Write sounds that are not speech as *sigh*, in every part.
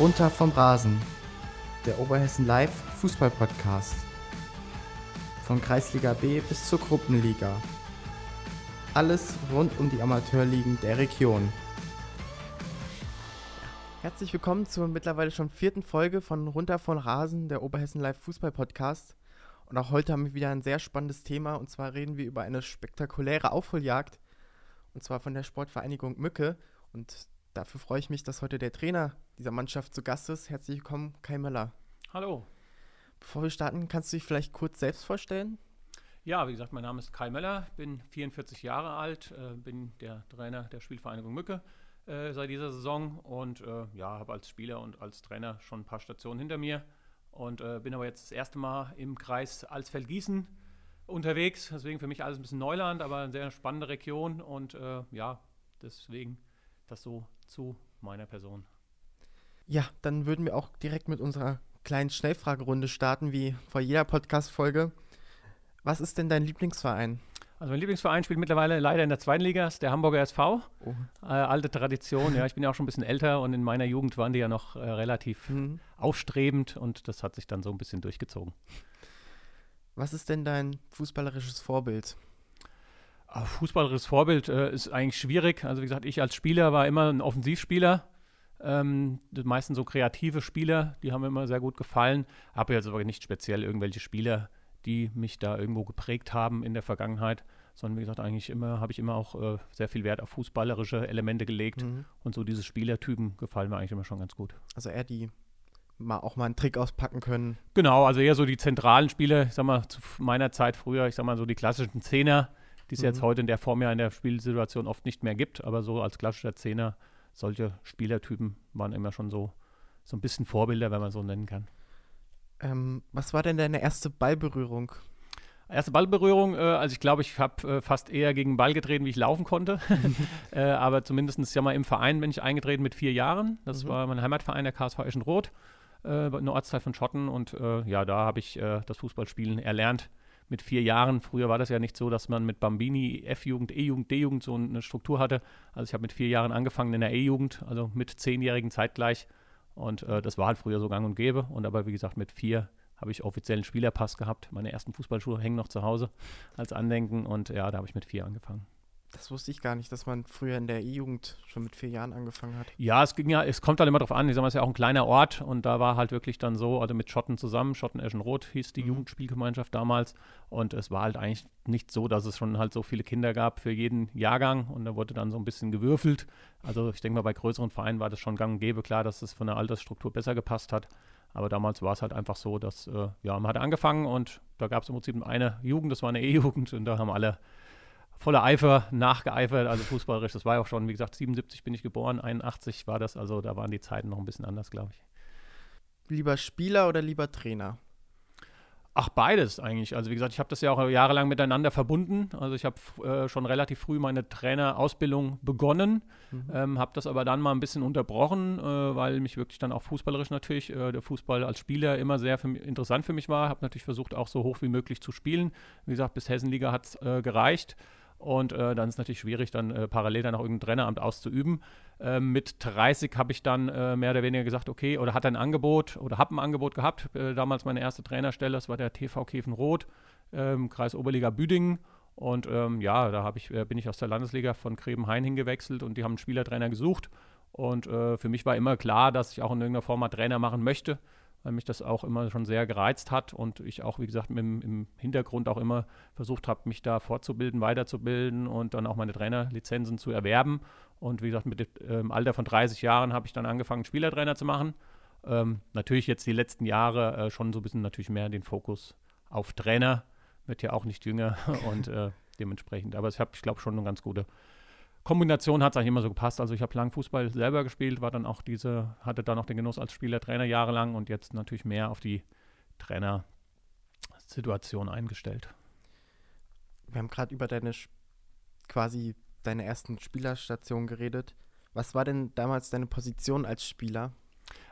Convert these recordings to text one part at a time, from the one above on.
Runter vom Rasen, der Oberhessen Live Fußball Podcast. Von Kreisliga B bis zur Gruppenliga. Alles rund um die Amateurligen der Region. Herzlich willkommen zur mittlerweile schon vierten Folge von Runter von Rasen, der Oberhessen Live Fußball Podcast. Und auch heute haben wir wieder ein sehr spannendes Thema und zwar reden wir über eine spektakuläre Aufholjagd und zwar von der Sportvereinigung Mücke. Und dafür freue ich mich, dass heute der Trainer dieser Mannschaft zu Gast ist. Herzlich willkommen, Kai Möller. Hallo. Bevor wir starten, kannst du dich vielleicht kurz selbst vorstellen? Ja, wie gesagt, mein Name ist Kai Möller, bin 44 Jahre alt, äh, bin der Trainer der Spielvereinigung Mücke äh, seit dieser Saison und äh, ja, habe als Spieler und als Trainer schon ein paar Stationen hinter mir und äh, bin aber jetzt das erste Mal im Kreis Alsfeld-Gießen unterwegs. Deswegen für mich alles ein bisschen Neuland, aber eine sehr spannende Region und äh, ja, deswegen das so zu meiner Person. Ja, dann würden wir auch direkt mit unserer kleinen Schnellfragerunde starten, wie vor jeder Podcast-Folge. Was ist denn dein Lieblingsverein? Also mein Lieblingsverein spielt mittlerweile leider in der zweiten Liga, ist der Hamburger SV. Oh. Äh, alte Tradition, ja, ich bin ja auch schon ein bisschen älter und in meiner Jugend waren die ja noch äh, relativ mhm. aufstrebend und das hat sich dann so ein bisschen durchgezogen. Was ist denn dein fußballerisches Vorbild? Fußballerisches Vorbild äh, ist eigentlich schwierig. Also wie gesagt, ich als Spieler war immer ein Offensivspieler. Ähm, die meisten so kreative Spieler, die haben mir immer sehr gut gefallen. Habe jetzt aber nicht speziell irgendwelche Spieler, die mich da irgendwo geprägt haben in der Vergangenheit, sondern wie gesagt, eigentlich immer habe ich immer auch äh, sehr viel Wert auf fußballerische Elemente gelegt mhm. und so diese Spielertypen gefallen mir eigentlich immer schon ganz gut. Also eher die mal auch mal einen Trick auspacken können. Genau, also eher so die zentralen Spiele, ich sag mal, zu meiner Zeit früher, ich sag mal so die klassischen Zehner, die es mhm. jetzt heute in der Form ja in der Spielsituation oft nicht mehr gibt, aber so als klassischer Zehner, solche Spielertypen waren immer schon so, so ein bisschen Vorbilder, wenn man so nennen kann. Ähm, was war denn deine erste Ballberührung? Erste Ballberührung, äh, also ich glaube, ich habe äh, fast eher gegen den Ball getreten, wie ich laufen konnte. *laughs* *laughs* äh, aber zumindest ja mal im Verein bin ich eingetreten mit vier Jahren. Das mhm. war mein Heimatverein, der KSV Eschenroth, äh, eine Ortsteil von Schotten. Und äh, ja, da habe ich äh, das Fußballspielen erlernt mit vier Jahren. Früher war das ja nicht so, dass man mit Bambini, F-Jugend, E-Jugend, D-Jugend so eine Struktur hatte. Also ich habe mit vier Jahren angefangen in der E-Jugend, also mit zehnjährigen zeitgleich. Und äh, das war halt früher so gang und gäbe. Und aber wie gesagt, mit vier habe ich offiziellen Spielerpass gehabt. Meine ersten Fußballschuhe hängen noch zu Hause als Andenken. Und ja, da habe ich mit vier angefangen. Das wusste ich gar nicht, dass man früher in der E-Jugend schon mit vier Jahren angefangen hat. Ja, es ging ja, es kommt halt immer drauf an. Ich sag mal, es ist ja auch ein kleiner Ort und da war halt wirklich dann so, also mit Schotten zusammen, Schotten Eschenroth hieß die mhm. Jugendspielgemeinschaft damals und es war halt eigentlich nicht so, dass es schon halt so viele Kinder gab für jeden Jahrgang und da wurde dann so ein bisschen gewürfelt. Also ich denke mal, bei größeren Vereinen war das schon gang und gäbe klar, dass es von der Altersstruktur besser gepasst hat. Aber damals war es halt einfach so, dass, äh, ja, man hat angefangen und da gab es im Prinzip eine Jugend, das war eine E-Jugend und da haben alle voller Eifer nachgeeifert, also fußballerisch. Das war ja auch schon, wie gesagt, 77 bin ich geboren, 81 war das, also da waren die Zeiten noch ein bisschen anders, glaube ich. Lieber Spieler oder lieber Trainer? Ach, beides eigentlich. Also wie gesagt, ich habe das ja auch jahrelang miteinander verbunden. Also ich habe äh, schon relativ früh meine Trainerausbildung begonnen, mhm. ähm, habe das aber dann mal ein bisschen unterbrochen, äh, weil mich wirklich dann auch fußballerisch natürlich äh, der Fußball als Spieler immer sehr für mich, interessant für mich war. Habe natürlich versucht, auch so hoch wie möglich zu spielen. Wie gesagt, bis Hessenliga hat es äh, gereicht. Und äh, dann ist es natürlich schwierig, dann äh, parallel dann auch irgendein Traineramt auszuüben. Äh, mit 30 habe ich dann äh, mehr oder weniger gesagt, okay, oder hatte ein Angebot oder habe ein Angebot gehabt. Äh, damals meine erste Trainerstelle, das war der TV Käfenroth, ähm, Kreis Oberliga Büdingen. Und ähm, ja, da ich, äh, bin ich aus der Landesliga von Grebenhain hingewechselt und die haben einen Spielertrainer gesucht. Und für mich war immer klar, dass ich auch in irgendeiner Form mal Trainer machen möchte weil mich das auch immer schon sehr gereizt hat und ich auch, wie gesagt, im, im Hintergrund auch immer versucht habe, mich da fortzubilden, weiterzubilden und dann auch meine Trainerlizenzen zu erwerben. Und wie gesagt, mit dem ähm, Alter von 30 Jahren habe ich dann angefangen, Spielertrainer zu machen. Ähm, natürlich jetzt die letzten Jahre äh, schon so ein bisschen natürlich mehr den Fokus auf Trainer, wird ja auch nicht jünger *laughs* und äh, dementsprechend. Aber ich habe, ich glaube, schon eine ganz gute Kombination hat es eigentlich immer so gepasst. Also ich habe lang Fußball selber gespielt, war dann auch diese, hatte dann noch den Genuss als Spieler, Trainer jahrelang und jetzt natürlich mehr auf die Trainersituation eingestellt. Wir haben gerade über deine quasi deine ersten Spielerstationen geredet. Was war denn damals deine Position als Spieler?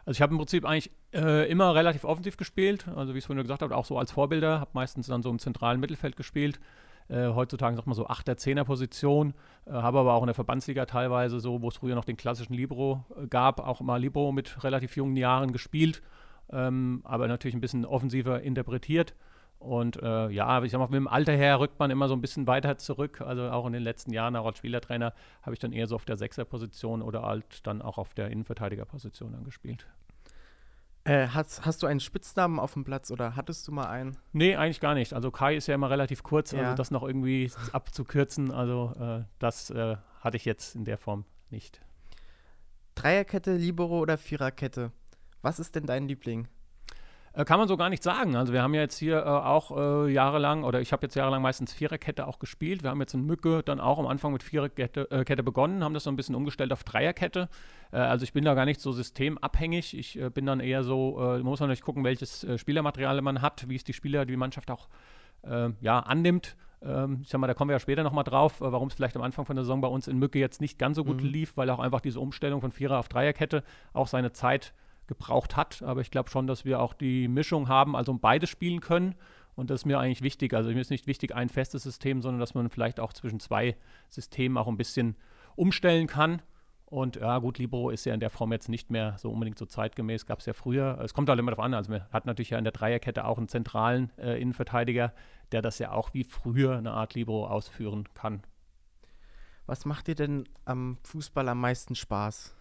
Also ich habe im Prinzip eigentlich äh, immer relativ offensiv gespielt, also wie ich es vorhin gesagt habe, auch so als Vorbilder, habe meistens dann so im zentralen Mittelfeld gespielt Äh, heutzutage sagt man so 8er, 10er Position, äh, habe aber auch in der Verbandsliga teilweise so, wo es früher noch den klassischen Libro äh, gab, auch mal Libro mit relativ jungen Jahren gespielt, ähm, aber natürlich ein bisschen offensiver interpretiert. Und äh, ja, ich sag mal, mit dem Alter her rückt man immer so ein bisschen weiter zurück. Also auch in den letzten Jahren, auch als Spielertrainer, habe ich dann eher so auf der Sechserposition oder halt dann auch auf der Innenverteidigerposition angespielt. Äh, hast, hast du einen Spitznamen auf dem Platz oder hattest du mal einen? Nee, eigentlich gar nicht. Also Kai ist ja immer relativ kurz, also ja. also das noch irgendwie abzukürzen, also äh, das äh, hatte ich jetzt in der Form nicht. Dreierkette, Libero oder Viererkette? Was ist denn dein Liebling? Äh, kann man so gar nicht sagen. Also wir haben ja jetzt hier äh, auch äh, jahrelang, oder ich habe jetzt jahrelang meistens Viererkette auch gespielt. Wir haben jetzt in Mücke dann auch am Anfang mit Viererkette äh, Kette begonnen, haben das so ein bisschen umgestellt auf Dreierkette. Äh, also ich bin da gar nicht so systemabhängig. Ich bin dann eher so, man muss natürlich gucken, welches Spielermaterial man hat, wie es die Spieler, die Mannschaft auch ja, annimmt. Ähm, ich sag mal, da kommen wir ja später nochmal drauf, warum es vielleicht am Anfang von der Saison bei uns in Mücke jetzt nicht ganz so gut mhm. lief, weil auch einfach diese Umstellung von Vierer auf Dreierkette auch seine Zeit gebraucht hat. Aber ich glaube schon, dass wir auch die Mischung haben, also beides spielen können. Und das ist mir eigentlich wichtig. Also mir ist nicht wichtig ein festes System, sondern dass man vielleicht auch zwischen zwei Systemen auch ein bisschen umstellen kann. Und ja, gut, Libro ist ja in der Form jetzt nicht mehr so unbedingt so zeitgemäß, gab es ja früher. Es kommt halt immer darauf an. Also man hat natürlich ja in der Dreierkette auch einen zentralen äh, Innenverteidiger, der das ja auch wie früher eine Art Libro ausführen kann. Was macht dir denn am Fußball am meisten Spaß?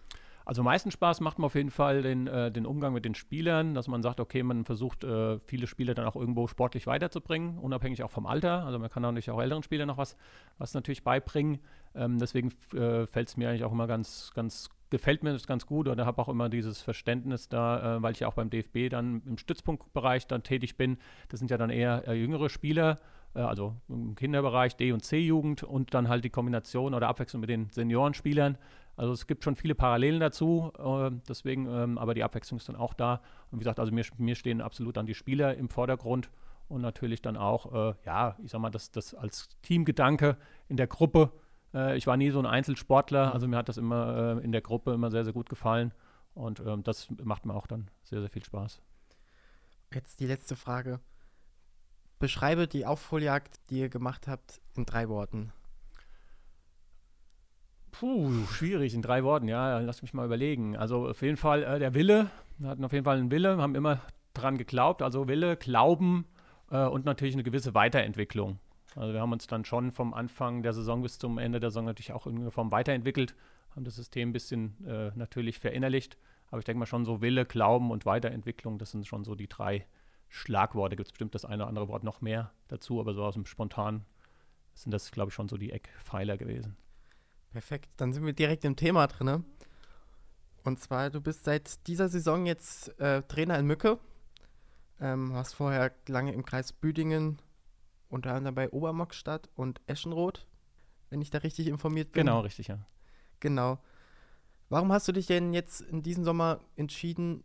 Also meisten Spaß macht mir auf jeden Fall den, äh, den Umgang mit den Spielern, dass man sagt, okay, man versucht äh, viele Spieler dann auch irgendwo sportlich weiterzubringen, unabhängig auch vom Alter. Also man kann auch nicht auch älteren Spielern noch was, was natürlich beibringen. Ähm, deswegen äh, fällt es mir eigentlich auch immer ganz, ganz gefällt mir das ganz gut oder habe auch immer dieses Verständnis da, äh, weil ich ja auch beim DFB dann im Stützpunktbereich dann tätig bin. Das sind ja dann eher äh, jüngere Spieler, äh, also im Kinderbereich D- und C-Jugend und dann halt die Kombination oder Abwechslung mit den Seniorenspielern. Also es gibt schon viele Parallelen dazu, äh, deswegen, ähm, aber die Abwechslung ist dann auch da. Und wie gesagt, also mir, mir stehen absolut dann die Spieler im Vordergrund und natürlich dann auch, äh, ja, ich sag mal, das, das als Teamgedanke in der Gruppe. Äh, ich war nie so ein Einzelsportler, also mir hat das immer äh, in der Gruppe immer sehr, sehr gut gefallen und ähm, das macht mir auch dann sehr, sehr viel Spaß. Jetzt die letzte Frage. Beschreibe die Aufholjagd, die ihr gemacht habt, in drei Worten. Puh, schwierig in drei Worten, ja, lass mich mal überlegen. Also auf jeden Fall äh, der Wille, wir hatten auf jeden Fall einen Wille, haben immer dran geglaubt, also Wille, Glauben äh, und natürlich eine gewisse Weiterentwicklung. Also wir haben uns dann schon vom Anfang der Saison bis zum Ende der Saison natürlich auch in irgendeiner Form weiterentwickelt, haben das System ein bisschen äh, natürlich verinnerlicht. Aber ich denke mal schon so Wille, Glauben und Weiterentwicklung, das sind schon so die drei Schlagworte. Gibt es bestimmt das eine oder andere Wort noch mehr dazu, aber so aus dem Spontan sind das, glaube ich, schon so die Eckpfeiler gewesen. Perfekt, dann sind wir direkt im Thema drin. Und zwar, du bist seit dieser Saison jetzt äh, Trainer in Mücke. Ähm, hast vorher lange im Kreis Büdingen, unter anderem bei Obermockstadt und Eschenroth, wenn ich da richtig informiert bin. Genau, richtig, ja. Genau. Warum hast du dich denn jetzt in diesem Sommer entschieden,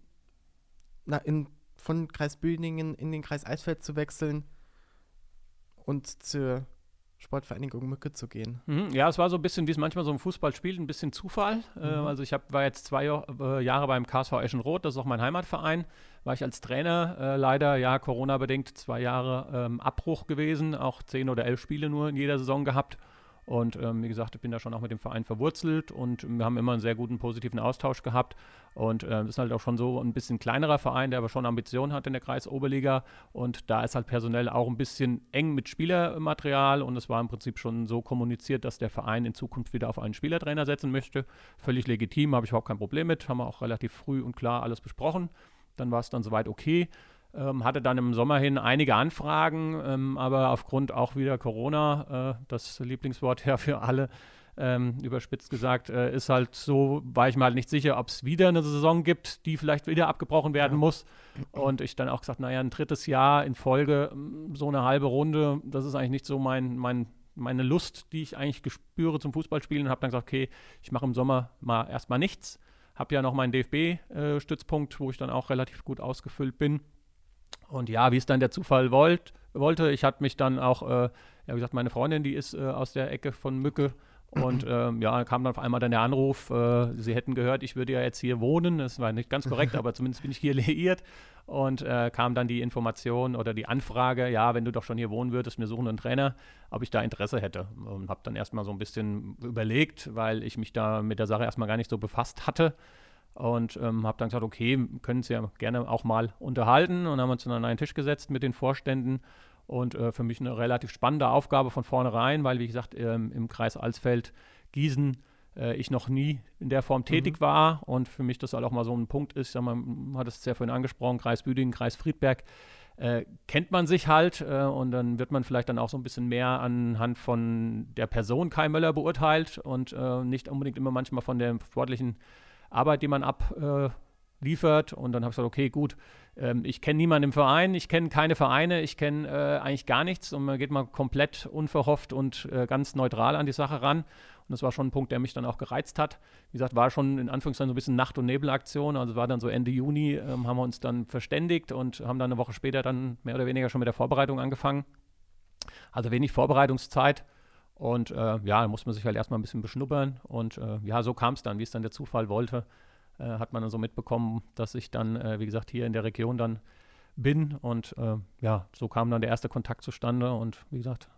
na, in, von Kreis Büdingen in den Kreis Eisfeld zu wechseln und zur Sportvereinigung Mücke zu gehen. Mhm, ja, es war so ein bisschen, wie es manchmal so im Fußball spielt, ein bisschen Zufall. Mhm. Äh, also ich hab, war jetzt zwei äh, Jahre beim KSV Eschenroth, das ist auch mein Heimatverein. War ich als Trainer äh, leider, ja, Corona-bedingt zwei Jahre ähm, Abbruch gewesen, auch zehn oder elf Spiele nur in jeder Saison gehabt. Und ähm, wie gesagt, ich bin da schon auch mit dem Verein verwurzelt und wir haben immer einen sehr guten positiven Austausch gehabt. Und äh, ist halt auch schon so ein bisschen kleinerer Verein, der aber schon Ambitionen hat in der Kreisoberliga. Und da ist halt personell auch ein bisschen eng mit Spielermaterial. Und es war im Prinzip schon so kommuniziert, dass der Verein in Zukunft wieder auf einen Spielertrainer setzen möchte. Völlig legitim, habe ich überhaupt kein Problem mit. Haben wir auch relativ früh und klar alles besprochen. Dann war es dann soweit okay. Ähm, hatte dann im Sommer hin einige Anfragen, ähm, aber aufgrund auch wieder Corona, äh, das Lieblingswort *laughs* ja für alle, ähm, überspitzt gesagt, äh, ist halt so, war ich mal halt nicht sicher, ob es wieder eine Saison gibt, die vielleicht wieder abgebrochen werden ja. muss. Und ich dann auch gesagt, naja, ein drittes Jahr in Folge, mm, so eine halbe Runde, das ist eigentlich nicht so mein, mein, meine Lust, die ich eigentlich gespüre zum Fußballspielen. Und habe dann gesagt, okay, ich mache im Sommer mal erstmal nichts. Habe ja noch meinen DFB-Stützpunkt, äh, wo ich dann auch relativ gut ausgefüllt bin. Und ja, wie es dann der Zufall wollt, wollte, ich hatte mich dann auch, äh, ja, wie gesagt, meine Freundin, die ist äh, aus der Ecke von Mücke Und *clears throat* ähm, ja, kam dann auf einmal dann der Anruf, äh, sie hätten gehört, ich würde ja jetzt hier wohnen. Das war nicht ganz korrekt, *laughs* aber zumindest bin ich hier *laughs* liiert. Und äh, kam dann die Information oder die Anfrage, ja, wenn du doch schon hier wohnen würdest, wir suchen einen Trainer, ob ich da Interesse hätte. Und habe dann erstmal so ein bisschen überlegt, weil ich mich da mit der Sache erstmal gar nicht so befasst hatte. Und ähm, habe dann gesagt, okay, können Sie ja gerne auch mal unterhalten. Und haben uns dann an einen Tisch gesetzt mit den Vorständen und äh, für mich eine relativ spannende Aufgabe von vornherein, weil, wie gesagt, ähm, im Kreis Alsfeld, Gießen, äh, ich noch nie in der Form tätig mhm. war und für mich das halt auch mal so ein Punkt ist, man hat es sehr vorhin angesprochen, Kreis Büdingen, Kreis Friedberg, äh, kennt man sich halt äh, und dann wird man vielleicht dann auch so ein bisschen mehr anhand von der Person Kai Möller beurteilt und äh, nicht unbedingt immer manchmal von der sportlichen Arbeit, die man abliefert. Und dann habe ich gesagt, okay, gut, ähm, ich kenne niemanden im Verein, ich kenne keine Vereine, ich kenne äh, eigentlich gar nichts und man geht mal komplett unverhofft und äh, ganz neutral an die Sache ran. Und das war schon ein Punkt, der mich dann auch gereizt hat. Wie gesagt, war schon in Anführungszeichen so ein bisschen Nacht- und Nebelaktion. Also war dann so Ende Juni, ähm, haben wir uns dann verständigt und haben dann eine Woche später dann mehr oder weniger schon mit der Vorbereitung angefangen. Also wenig Vorbereitungszeit. Und äh, ja, da muss man sich halt erstmal ein bisschen beschnuppern. Und äh, ja, so kam es dann, wie es dann der Zufall wollte äh, hat man dann so mitbekommen, dass ich dann, äh, wie gesagt, hier in der Region dann bin. Und äh, ja, so kam dann der erste Kontakt zustande. Und wie gesagt,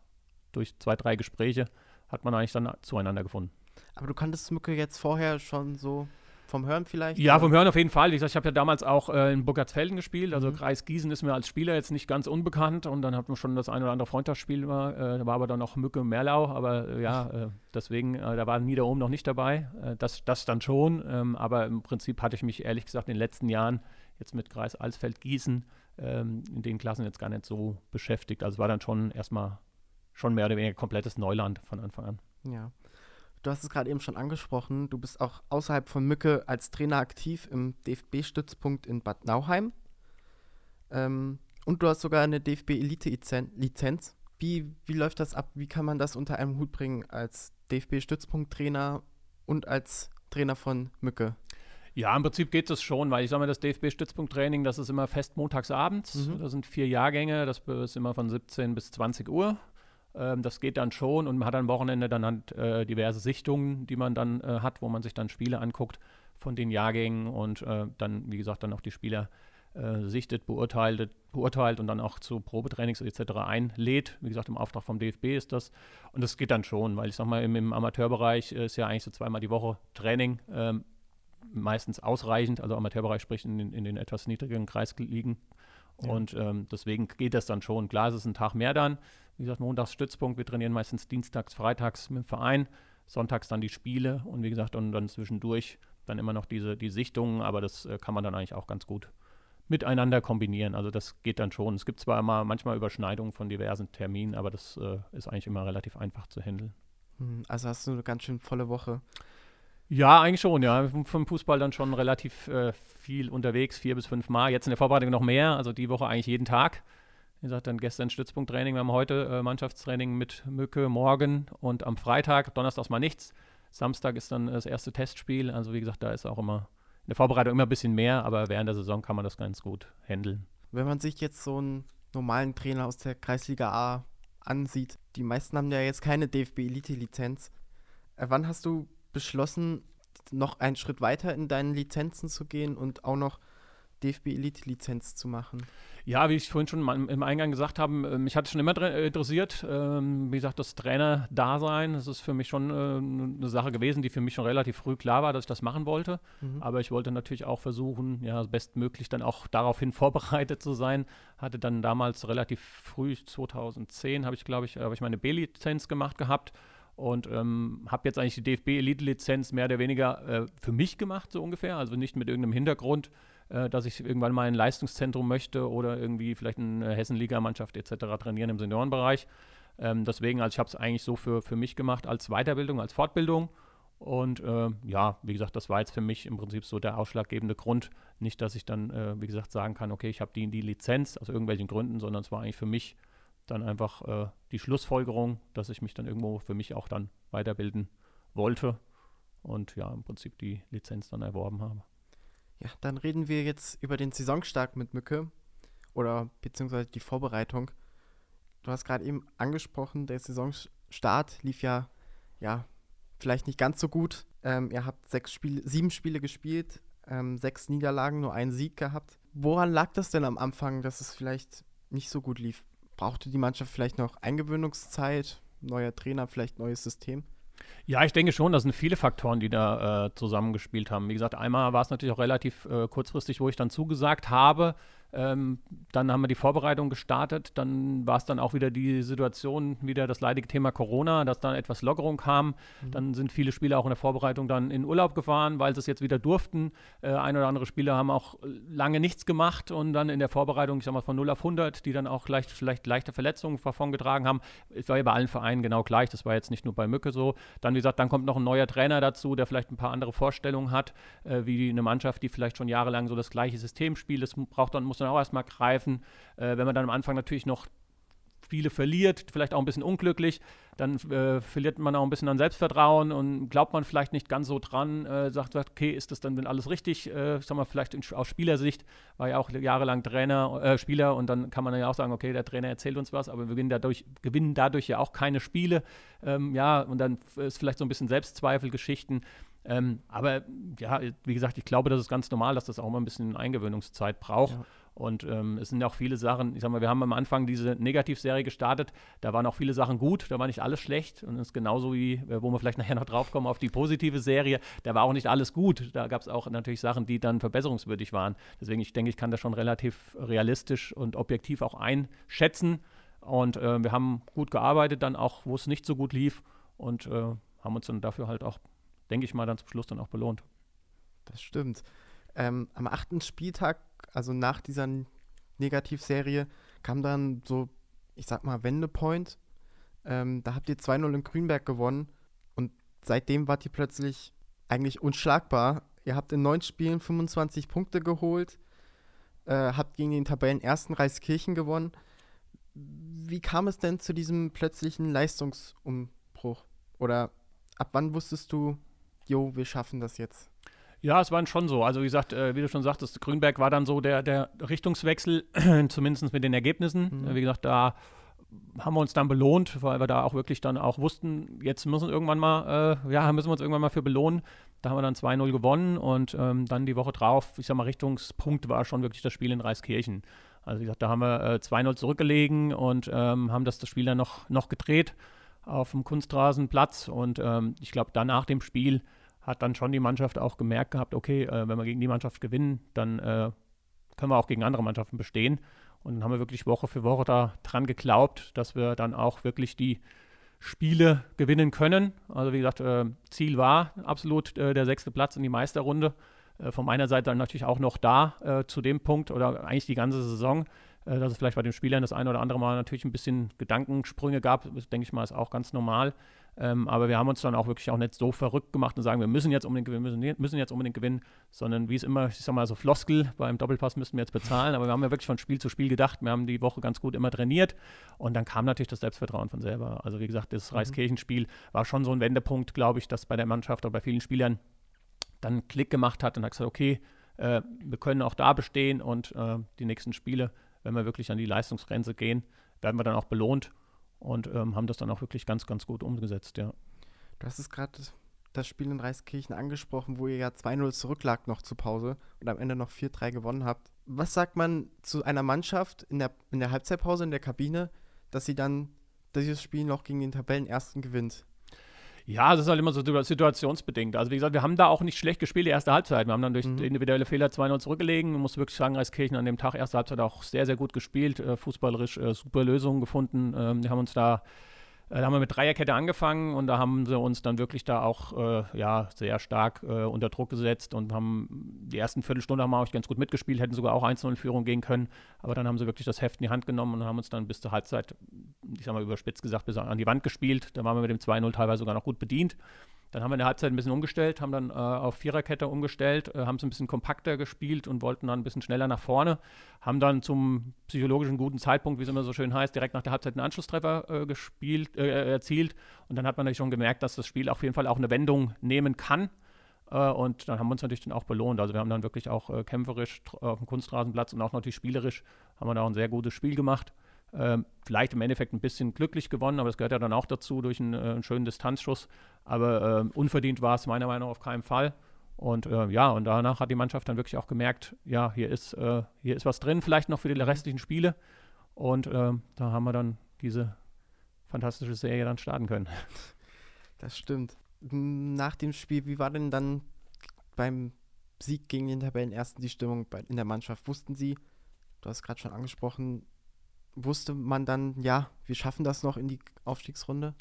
durch zwei, drei Gespräche hat man eigentlich dann zueinander gefunden. Aber du kanntest Mücke jetzt vorher schon so vom Hören vielleicht? Ja, vom Hören auf jeden Fall. Gesagt, ich habe ja damals auch äh, in Burgertsfelden gespielt. Also mhm. Kreis Gießen ist mir als Spieler jetzt nicht ganz unbekannt. Und dann hat man schon das ein oder andere Freundschaftsspiel. Äh, da war aber dann noch Mücke Merlau. Aber äh, ja, *laughs* äh, deswegen, äh, da war Niederohm noch nicht dabei. Äh, das, das dann schon. Ähm, aber im Prinzip hatte ich mich ehrlich gesagt in den letzten Jahren jetzt mit Kreis Alsfeld Gießen ähm, in den Klassen jetzt gar nicht so beschäftigt. Also war dann schon erstmal schon mehr oder weniger komplettes Neuland von Anfang an. Ja. Du hast es gerade eben schon angesprochen, du bist auch außerhalb von Mücke als Trainer aktiv im DFB-Stützpunkt in Bad Nauheim. Ähm, und du hast sogar eine DFB-Elite-Lizenz. Wie, wie läuft das ab? Wie kann man das unter einem Hut bringen als DFB-Stützpunkt-Trainer und als Trainer von Mücke? Ja, im Prinzip geht es schon, weil ich sage mal, das DFB-Stützpunkt-Training, das ist immer fest montags abends. Mhm. Das sind vier Jahrgänge, das ist immer von 17 bis 20 Uhr. Ähm, das geht dann schon und man hat am Wochenende dann halt, äh, diverse Sichtungen, die man dann äh, hat, wo man sich dann Spiele anguckt von den Jahrgängen und äh, dann, wie gesagt, dann auch die Spieler äh, sichtet, beurteilt, beurteilt und dann auch zu Probetrainings etc. einlädt. Wie gesagt, im Auftrag vom DFB ist das. Und das geht dann schon, weil ich sag mal, im, im Amateurbereich ist ja eigentlich so zweimal die Woche Training. Ähm, meistens ausreichend, also Amateurbereich sprich in, in den etwas niedrigeren Kreisligen. Ja. Und ähm, deswegen geht das dann schon. Klar, es ist ein Tag mehr dann, wie gesagt, montags Stützpunkt. Wir trainieren meistens dienstags, freitags mit dem Verein, sonntags dann die Spiele und wie gesagt, und dann zwischendurch dann immer noch diese die Sichtungen, aber das äh, kann man dann eigentlich auch ganz gut miteinander kombinieren. Also das geht dann schon. Es gibt zwar immer manchmal Überschneidungen von diversen Terminen, aber das äh, ist eigentlich immer relativ einfach zu handeln. Hm, also hast du eine ganz schön volle Woche. Ja, eigentlich schon, ja. Vom Fußball dann schon relativ äh, viel unterwegs, vier bis fünf Mal. Jetzt in der Vorbereitung noch mehr, also die Woche eigentlich jeden Tag. Wie gesagt, dann gestern Stützpunkttraining. Wir haben heute äh, Mannschaftstraining mit Mücke morgen und am Freitag, Donnerstag mal nichts. Samstag ist dann das erste Testspiel. Also wie gesagt, da ist auch immer in der Vorbereitung immer ein bisschen mehr, aber während der Saison kann man das ganz gut handeln. Wenn man sich jetzt so einen normalen Trainer aus der Kreisliga A ansieht, die meisten haben ja jetzt keine DFB-Elite-Lizenz. Äh, wann hast du beschlossen, noch einen Schritt weiter in deinen Lizenzen zu gehen und auch noch DFB-Elite-Lizenz zu machen? Ja, wie ich vorhin schon im Eingang gesagt habe, ähm, mich hat es schon immer äh, interessiert. Ähm, wie gesagt, das Trainer-Dasein, das ist für mich schon äh, eine Sache gewesen, die für mich schon relativ früh klar war, dass ich das machen wollte. Mhm. Aber ich wollte natürlich auch versuchen, ja, bestmöglich dann auch daraufhin *laughs* vorbereitet zu sein. Hatte dann damals relativ früh, 2010, habe ich, glaube ich, habe ich meine B-Lizenz gemacht gehabt und ähm, habe jetzt eigentlich die DFB-Elite-Lizenz mehr oder weniger äh, für mich gemacht, so ungefähr. Also nicht mit irgendeinem Hintergrund, äh, dass ich irgendwann mal ein Leistungszentrum möchte oder irgendwie vielleicht eine Hessenliga-Mannschaft etc. trainieren im Seniorenbereich. Ähm, deswegen, also ich habe es eigentlich so für, für mich gemacht als Weiterbildung, als Fortbildung. Und äh, ja, wie gesagt, das war jetzt für mich im Prinzip so der ausschlaggebende Grund. Nicht, dass ich dann, äh, wie gesagt, sagen kann, okay, ich habe die, die Lizenz aus irgendwelchen Gründen, sondern es war eigentlich für mich dann einfach äh, die Schlussfolgerung, dass ich mich dann irgendwo für mich auch dann weiterbilden wollte und ja, im Prinzip die Lizenz dann erworben habe. Ja, dann reden wir jetzt über den Saisonstart mit Mücke oder beziehungsweise die Vorbereitung. Du hast gerade eben angesprochen, der Saisonstart lief ja, ja vielleicht nicht ganz so gut. Ähm, ihr habt sechs Spiele, sieben Spiele gespielt, ähm, sechs Niederlagen, nur einen Sieg gehabt. Woran lag das denn am Anfang, dass es vielleicht nicht so gut lief? Brauchte die Mannschaft vielleicht noch Eingewöhnungszeit, neuer Trainer, vielleicht neues System? Ja, ich denke schon, das sind viele Faktoren, die da äh, zusammengespielt haben. Wie gesagt, einmal war es natürlich auch relativ äh, kurzfristig, wo ich dann zugesagt habe. Ähm, dann haben wir die Vorbereitung gestartet. Dann war es dann auch wieder die Situation, wieder das leidige Thema Corona, dass dann etwas Lockerung kam. Mhm. Dann sind viele Spieler auch in der Vorbereitung dann in Urlaub gefahren, weil sie es jetzt wieder durften. Äh, ein oder andere Spieler haben auch lange nichts gemacht und dann in der Vorbereitung, ich sag mal von 0 auf 100, die dann auch leicht, vielleicht leichte Verletzungen davongetragen haben. Es war ja bei allen Vereinen genau gleich. Das war jetzt nicht nur bei Mücke so. Dann, wie gesagt, dann kommt noch ein neuer Trainer dazu, der vielleicht ein paar andere Vorstellungen hat, äh, wie eine Mannschaft, die vielleicht schon jahrelang so das gleiche System spielt. Das braucht dann, muss dann auch erstmal greifen. Äh, wenn man dann am Anfang natürlich noch Spiele verliert, vielleicht auch ein bisschen unglücklich, dann äh, verliert man auch ein bisschen an Selbstvertrauen und glaubt man vielleicht nicht ganz so dran, äh, sagt, sagt, okay, ist das dann denn alles richtig? Äh, sag mal, vielleicht in, aus Spielersicht war ja auch jahrelang Trainer, äh, Spieler und dann kann man ja auch sagen, okay, der Trainer erzählt uns was, aber wir gewinnen dadurch, gewinnen dadurch ja auch keine Spiele. Ähm, ja, und dann ist vielleicht so ein bisschen Selbstzweifelgeschichten. Ähm, aber ja, wie gesagt, ich glaube, das ist ganz normal, dass das auch mal ein bisschen Eingewöhnungszeit braucht. Ja. Und ähm, es sind auch viele Sachen, ich sag mal, wir haben am Anfang diese Negativserie gestartet, da waren auch viele Sachen gut, da war nicht alles schlecht. Und es ist genauso wie, äh, wo wir vielleicht *laughs* nachher noch draufkommen, auf die positive Serie, da war auch nicht alles gut. Da gab es auch natürlich Sachen, die dann verbesserungswürdig waren. Deswegen, ich denke, ich kann das schon relativ realistisch und objektiv auch einschätzen. Und äh, wir haben gut gearbeitet, dann auch, wo es nicht so gut lief. Und äh, haben uns dann dafür halt auch, denke ich mal, dann zum Schluss dann auch belohnt. Das stimmt. Ähm, am achten Spieltag also nach dieser Negativserie, kam dann so, ich sag mal, Wendepoint. Ähm, da habt ihr 2-0 in Grünberg gewonnen und seitdem wart ihr plötzlich eigentlich unschlagbar. Ihr habt in neun Spielen 25 Punkte geholt, äh, habt gegen den Tabellenersten Reiskirchen gewonnen. Wie kam es denn zu diesem plötzlichen Leistungsumbruch? Oder ab wann wusstest du, jo, wir schaffen das jetzt? Ja, es waren schon so. Also wie gesagt, äh, wie du schon sagtest, Grünberg war dann so der, der Richtungswechsel, *clears throat* zumindest mit den Ergebnissen. Mhm. Wie gesagt, da haben wir uns dann belohnt, weil wir da auch wirklich dann auch wussten, jetzt müssen wir irgendwann mal, äh, ja, müssen wir uns irgendwann mal für belohnen. Da haben wir dann 2-0 gewonnen und ähm, dann die Woche drauf, ich sag mal, Richtungspunkt war schon wirklich das Spiel in Reiskirchen. Also wie gesagt, da haben wir äh, 2-0 zurückgelegen und ähm, haben das, das Spiel dann noch, noch gedreht auf dem Kunstrasenplatz und ähm, ich glaube, dann nach dem Spiel hat dann schon die Mannschaft auch gemerkt gehabt, okay, äh, wenn wir gegen die Mannschaft gewinnen, dann äh, können wir auch gegen andere Mannschaften bestehen. Und dann haben wir wirklich Woche für Woche daran geglaubt, dass wir dann auch wirklich die Spiele gewinnen können. Also wie gesagt, äh, Ziel war absolut äh, der sechste Platz in die Meisterrunde. Äh, von meiner Seite dann natürlich auch noch da äh, zu dem Punkt oder eigentlich die ganze Saison, dass es vielleicht bei den Spielern das eine oder andere Mal natürlich ein bisschen Gedankensprünge gab. Das denke ich mal ist auch ganz normal. Ähm, aber wir haben uns dann auch wirklich auch nicht so verrückt gemacht und sagen, wir müssen jetzt unbedingt gewinnen, müssen, müssen jetzt unbedingt gewinnen, sondern wie es immer, ich sag mal so Floskel, beim Doppelpass müssten wir jetzt bezahlen, aber wir haben ja wirklich von Spiel zu Spiel gedacht, wir haben die Woche ganz gut immer trainiert und dann kam natürlich das Selbstvertrauen von selber. Also wie gesagt, das mhm. Reiskirchenspiel war schon so ein Wendepunkt, glaube ich, dass bei der Mannschaft oder bei vielen Spielern dann Klick gemacht hat und hat gesagt, okay, äh, wir können auch da bestehen und äh, die nächsten Spiele, wenn wir wirklich an die Leistungsgrenze gehen, werden wir dann auch belohnt und ähm, haben das dann auch wirklich ganz, ganz gut umgesetzt, ja. Du hast es gerade das Spiel in Reiskirchen angesprochen, wo ihr ja 2-0 zurücklagt noch zur Pause und am Ende noch 4-3 gewonnen habt. Was sagt man zu einer Mannschaft in der, in der Halbzeitpause in der Kabine, dass sie dann dieses Spiel noch gegen den Tabellenersten gewinnt? Ja, das ist halt immer so situationsbedingt. Also wie gesagt, wir haben da auch nicht schlecht gespielt, die erste Halbzeit. Wir haben dann durch mhm. individuelle Fehler 2-0 zurückgelegen. Man muss wirklich sagen, Reiskirchen an dem Tag, erste Halbzeit auch sehr, sehr gut gespielt, äh, fußballerisch äh, super Lösungen gefunden. Ähm, die haben uns da da haben wir mit Dreierkette angefangen und da haben sie uns dann wirklich da auch äh, ja, sehr stark äh, unter Druck gesetzt und haben die ersten Viertelstunde haben wir auch ganz gut mitgespielt, hätten sogar auch 1-0 in Führung gehen können. Aber dann haben sie wirklich das Heft in die Hand genommen und haben uns dann bis zur Halbzeit, ich sag mal überspitzt gesagt, bis an die Wand gespielt. Da waren wir mit dem 2-0 teilweise sogar noch gut bedient. Dann haben wir in der Halbzeit ein bisschen umgestellt, haben dann äh, auf Viererkette umgestellt, äh, haben es ein bisschen kompakter gespielt und wollten dann ein bisschen schneller nach vorne. Haben dann zum psychologischen guten Zeitpunkt, wie es immer so schön heißt, direkt nach der Halbzeit einen Anschlusstreffer äh, gespielt, äh, erzielt. Und dann hat man natürlich schon gemerkt, dass das Spiel auf jeden Fall auch eine Wendung nehmen kann. Äh, und dann haben wir uns natürlich dann auch belohnt. Also wir haben dann wirklich auch äh, kämpferisch auf dem Kunstrasenplatz und auch natürlich spielerisch haben wir da auch ein sehr gutes Spiel gemacht. Ähm, vielleicht im Endeffekt ein bisschen glücklich gewonnen, aber das gehört ja dann auch dazu durch einen, äh, einen schönen Distanzschuss. Aber äh, unverdient war es meiner Meinung nach auf keinen Fall. Und äh, ja, und danach hat die Mannschaft dann wirklich auch gemerkt, ja, hier ist, äh, hier ist was drin, vielleicht noch für die restlichen Spiele. Und äh, da haben wir dann diese fantastische Serie dann starten können. *laughs* Das stimmt. Nach dem Spiel, wie war denn dann beim Sieg gegen den Tabellenersten die Stimmung in der Mannschaft? Wussten Sie, du hast gerade schon angesprochen, wusste man dann, ja, wir schaffen das noch in die Aufstiegsrunde?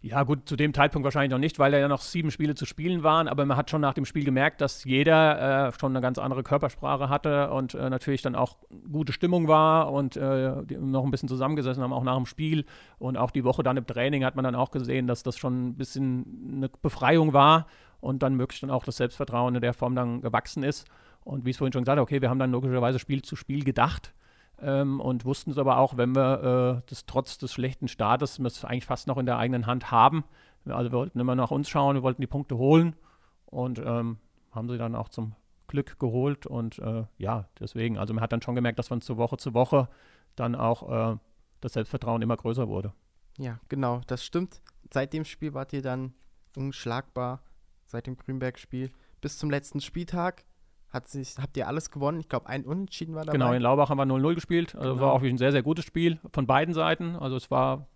Ja, gut, zu dem Zeitpunkt wahrscheinlich noch nicht, weil ja noch sieben Spiele zu spielen waren, aber man hat schon nach dem Spiel gemerkt, dass jeder äh, schon eine ganz andere Körpersprache hatte und äh, natürlich dann auch gute Stimmung war und äh, noch ein bisschen zusammengesessen haben, auch nach dem Spiel. Und auch die Woche dann im Training hat man dann auch gesehen, dass das schon ein bisschen eine Befreiung war und dann wirklich dann auch das Selbstvertrauen in der Form dann gewachsen ist. Und wie es vorhin schon gesagt habe, okay, wir haben dann logischerweise Spiel zu Spiel gedacht ähm, und wussten es aber auch, wenn wir äh, das trotz des schlechten Startes es eigentlich fast noch in der eigenen Hand haben. Also wir wollten immer nach uns schauen, wir wollten die Punkte holen und ähm, haben sie dann auch zum Glück geholt und äh, ja, deswegen, also man hat dann schon gemerkt, dass von zu Woche zu Woche dann auch äh, das Selbstvertrauen immer größer wurde. Ja, genau, das stimmt. Seit dem Spiel wart ihr dann unschlagbar, seit dem Grünberg-Spiel bis zum letzten Spieltag. Hat sich, habt ihr alles gewonnen? Ich glaube, ein Unentschieden war dabei. Genau, in Laubach haben wir 0-0 gespielt. Also genau. war auch ein sehr, sehr gutes Spiel von beiden Seiten. Also es war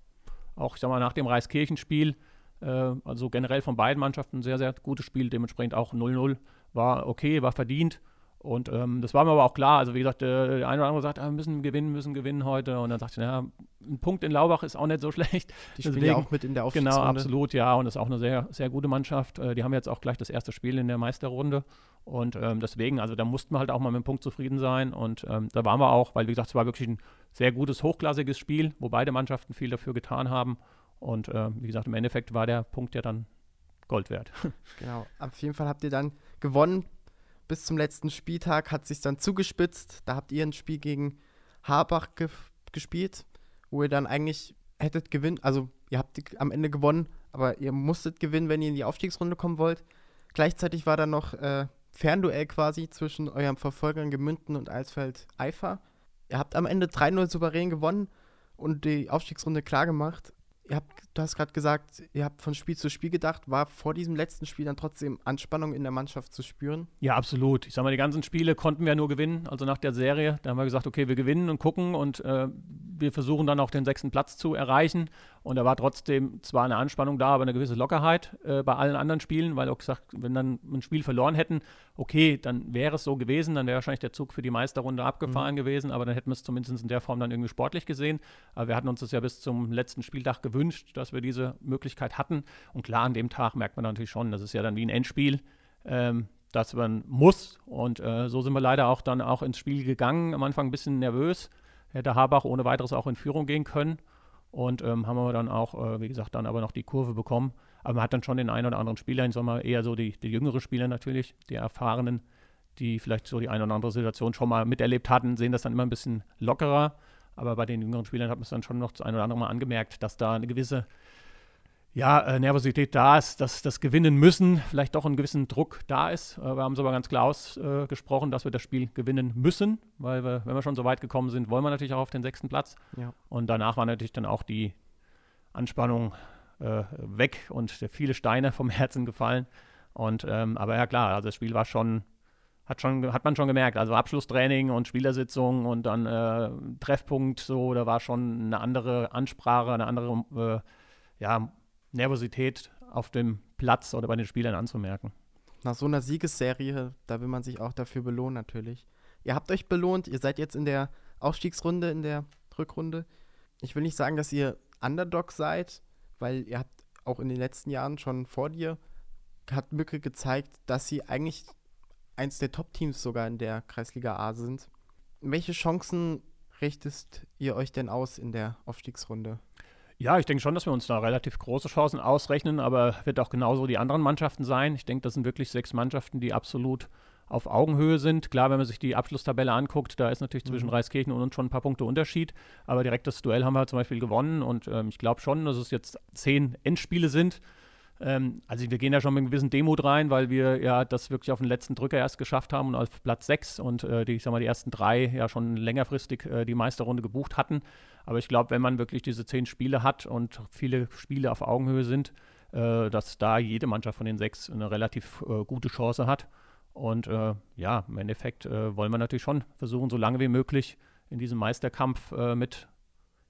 auch, ich sag mal, nach dem Reiskirchenspiel, äh, also generell von beiden Mannschaften ein sehr, sehr gutes Spiel. Dementsprechend auch 0-0 war okay, war verdient. Und ähm, das war mir aber auch klar. Also wie gesagt, äh, der eine oder andere sagt, ah, wir müssen gewinnen, müssen gewinnen heute. Und dann sagte ich, naja, ein Punkt in Laubach ist auch nicht so *laughs* schlecht. Die spielen Deswegen, ja auch mit in der Aufstiegsrunde. Genau, absolut, ja. Und das ist auch eine sehr, sehr gute Mannschaft. Äh, die haben jetzt auch gleich das erste Spiel in der Meisterrunde. Und ähm, deswegen, also da mussten wir halt auch mal mit dem Punkt zufrieden sein. Und ähm, da waren wir auch, weil wie gesagt, es war wirklich ein sehr gutes, hochklassiges Spiel, wo beide Mannschaften viel dafür getan haben. Und äh, wie gesagt, im Endeffekt war der Punkt ja dann Gold wert. *laughs* Genau, auf jeden Fall habt ihr dann gewonnen bis zum letzten Spieltag hat sich dann zugespitzt. Da habt ihr ein Spiel gegen Harbach ge gespielt, wo ihr dann eigentlich hättet gewinnen, also ihr habt am Ende gewonnen, aber ihr musstet gewinnen, wenn ihr in die Aufstiegsrunde kommen wollt. Gleichzeitig war dann noch äh, Fernduell quasi zwischen eurem Verfolgern Gemünden und Eisfeld Eifer. Ihr habt am Ende 3-0 souverän gewonnen und die Aufstiegsrunde klar gemacht habt, du hast gerade gesagt, ihr habt von Spiel zu Spiel gedacht. War vor diesem letzten Spiel dann trotzdem Anspannung in der Mannschaft zu spüren? Ja, absolut. Ich sag mal, die ganzen Spiele konnten wir nur gewinnen. Also nach der Serie, da haben wir gesagt, okay, wir gewinnen und gucken und äh, wir versuchen dann auch den sechsten Platz zu erreichen. Und da war trotzdem zwar eine Anspannung da, aber eine gewisse Lockerheit äh, bei allen anderen Spielen, weil auch gesagt, wenn dann ein Spiel verloren hätten, okay, dann wäre es so gewesen, dann wäre wahrscheinlich der Zug für die Meisterrunde abgefahren mhm. gewesen, aber dann hätten wir es zumindest in der Form dann irgendwie sportlich gesehen. Aber wir hatten uns das ja bis zum letzten Spieltag gewünscht, dass wir diese Möglichkeit hatten. Und klar, an dem Tag merkt man natürlich schon, das ist ja dann wie ein Endspiel. Ähm, dass man muss. Und äh, so sind wir leider auch dann auch ins Spiel gegangen. Am Anfang ein bisschen nervös. Hätte Habach ohne weiteres auch in Führung gehen können. Und ähm, haben wir dann auch, äh, wie gesagt, dann aber noch die Kurve bekommen. Aber man hat dann schon den einen oder anderen Spieler, in Sommer eher so die, die jüngere Spieler natürlich, die erfahrenen, die vielleicht so die eine oder andere Situation schon mal miterlebt hatten, sehen das dann immer ein bisschen lockerer. Aber bei den jüngeren Spielern hat man es dann schon noch das ein oder andere Mal angemerkt, dass da eine gewisse ja, äh, Nervosität da ist, dass das Gewinnen müssen, vielleicht doch ein gewissen Druck da ist. Äh, wir haben es aber ganz klar ausgesprochen, dass wir das Spiel gewinnen müssen, weil wir, wenn wir schon so weit gekommen sind, wollen wir natürlich auch auf den sechsten Platz. Ja. Und danach war natürlich dann auch die Anspannung äh, weg und viele Steine vom *laughs* Herzen gefallen. Und ähm, aber ja klar, also das Spiel war schon, hat schon, hat man schon gemerkt. Also Abschlusstraining und Spielersitzung und dann äh, Treffpunkt, so, da war schon eine andere Ansprache, eine andere äh, ja, Nervosität auf dem Platz oder bei den Spielern anzumerken. Nach so einer Siegesserie, da will man sich auch dafür belohnen natürlich. Ihr habt euch belohnt, ihr seid jetzt in der Aufstiegsrunde, in der Rückrunde. Ich will nicht sagen, dass ihr Underdog seid, weil ihr habt auch in den letzten Jahren schon vor dir, hat Mücke gezeigt, dass sie eigentlich eins der Top-Teams sogar in der Kreisliga A sind. Welche Chancen richtest ihr euch denn aus in der Aufstiegsrunde? Ja, ich denke schon, dass wir uns da relativ große Chancen ausrechnen, aber wird auch genauso die anderen Mannschaften sein. Ich denke, das sind wirklich sechs Mannschaften, die absolut auf Augenhöhe sind. Klar, wenn man sich die Abschlusstabelle anguckt, da ist natürlich zwischen mhm. Reiskirchen und uns schon ein paar Punkte Unterschied. Aber direkt das Duell haben wir zum Beispiel gewonnen und ähm, ich glaube schon, dass es jetzt zehn Endspiele sind. Ähm, also wir gehen da schon mit einem gewissen Demut rein, weil wir ja das wirklich auf den letzten Drücker erst geschafft haben und auf Platz 6 und äh, die, ich sag mal, die ersten drei ja schon längerfristig äh, die Meisterrunde gebucht hatten. Aber ich glaube, wenn man wirklich diese zehn Spiele hat und viele Spiele auf Augenhöhe sind, äh, dass da jede Mannschaft von den sechs eine relativ äh, gute Chance hat. Und äh, ja, im Endeffekt äh, wollen wir natürlich schon versuchen, so lange wie möglich in diesem Meisterkampf mit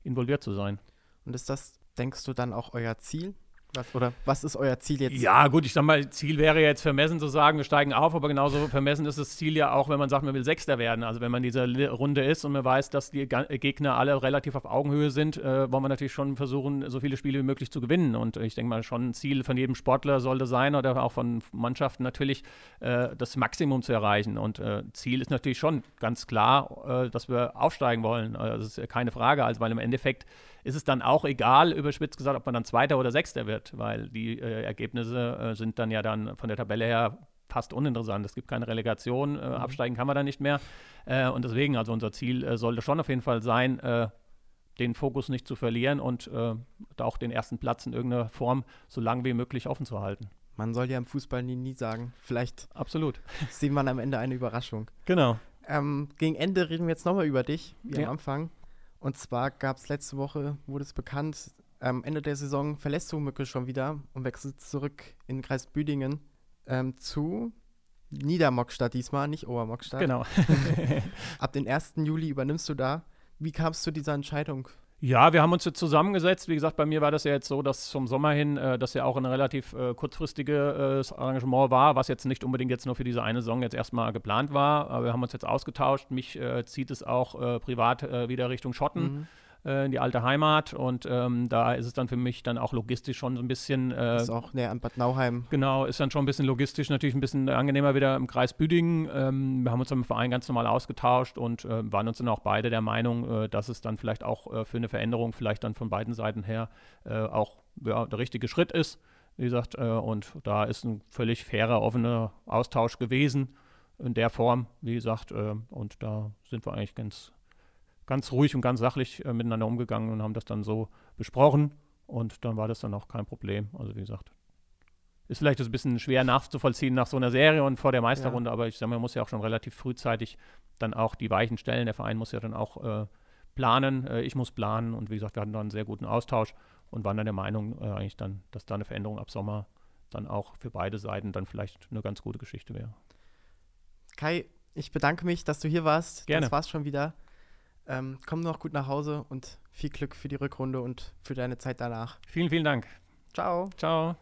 involviert zu sein. Und ist das, denkst du, dann auch euer Ziel? Was, oder was ist euer Ziel jetzt? Ja, gut, ich sag mal, Ziel wäre jetzt vermessen zu sagen, wir steigen auf, aber genauso vermessen ist das Ziel ja auch, wenn man sagt, man will Sechster werden. Also wenn man in dieser Runde ist und man weiß, dass die Gegner alle relativ auf Augenhöhe sind, äh, wollen wir natürlich schon versuchen, so viele Spiele wie möglich zu gewinnen. Und ich denke mal, schon ein Ziel von jedem Sportler sollte sein oder auch von Mannschaften natürlich, äh, das Maximum zu erreichen. Und äh, Ziel ist natürlich schon ganz klar, äh, dass wir aufsteigen wollen. Also das ist keine Frage, also weil im Endeffekt ist es dann auch egal, überspitzt gesagt, ob man dann Zweiter oder Sechster wird, weil die äh, Ergebnisse äh, sind dann ja dann von der Tabelle her fast uninteressant. Es gibt keine Relegation, äh, mhm. absteigen kann man dann nicht mehr. Äh, und deswegen, also unser Ziel äh, sollte schon auf jeden Fall sein, äh, den Fokus nicht zu verlieren und auch den ersten Platz in irgendeiner Form so lange wie möglich offen zu halten. Man soll ja im Fußball nie, nie sagen. Vielleicht Absolut. sehen wir am Ende eine Überraschung. Genau. Ähm, gegen Ende reden wir jetzt nochmal über dich, wie ja. am Anfang. Und zwar gab es letzte Woche, wurde es bekannt, am Ende der Saison verlässt Mücke schon wieder und wechselt zurück in den Kreis Büdingen ähm, zu Niedermockstadt diesmal, nicht Obermockstadt. Genau. *laughs* *laughs* Ab dem 1. Juli übernimmst du da. Wie kam es zu dieser Entscheidung? Ja, wir haben uns jetzt zusammengesetzt. Wie gesagt, bei mir war das ja jetzt so, dass zum Sommer hin äh, das ja auch ein relativ äh, kurzfristiges äh, Arrangement war, was jetzt nicht unbedingt jetzt nur für diese eine Saison jetzt erstmal geplant war. Aber wir haben uns jetzt ausgetauscht. Mich äh, zieht es auch äh, privat äh, wieder Richtung Schotten. Mhm äh, in die alte Heimat und ähm, da ist es dann für mich dann auch logistisch schon so ein bisschen. Äh, ist auch näher an Bad Nauheim. Genau, ist dann schon ein bisschen logistisch natürlich ein bisschen angenehmer wieder im Kreis Büdingen. Ähm, wir haben uns dann im Verein ganz normal ausgetauscht und äh, waren uns dann auch beide der Meinung, äh, dass es dann vielleicht auch äh, für eine Veränderung vielleicht dann von beiden Seiten her äh, auch ja, der richtige Schritt ist. Wie gesagt, und da ist ein völlig fairer, offener Austausch gewesen in der Form, wie gesagt, und da sind wir eigentlich ganz ganz ruhig und ganz sachlich äh, miteinander umgegangen und haben das dann so besprochen. Und dann war das dann auch kein Problem. Also wie gesagt, ist vielleicht ein bisschen schwer nachzuvollziehen nach so einer Serie und vor der Meisterrunde, ja. aber ich sage, man muss ja auch schon relativ frühzeitig dann auch die Weichen stellen. Der Verein muss ja dann auch äh, planen, äh, ich muss planen und wie gesagt, wir hatten da einen sehr guten Austausch und waren dann der Meinung äh, eigentlich dann, dass da eine Veränderung ab Sommer dann auch für beide Seiten dann vielleicht eine ganz gute Geschichte wäre. Kai, ich bedanke mich, dass du hier warst. Gerne. Das war's schon wieder. Ähm, komm noch gut nach Hause und viel Glück für die Rückrunde und für deine Zeit danach. Vielen, vielen Dank. Ciao. Ciao.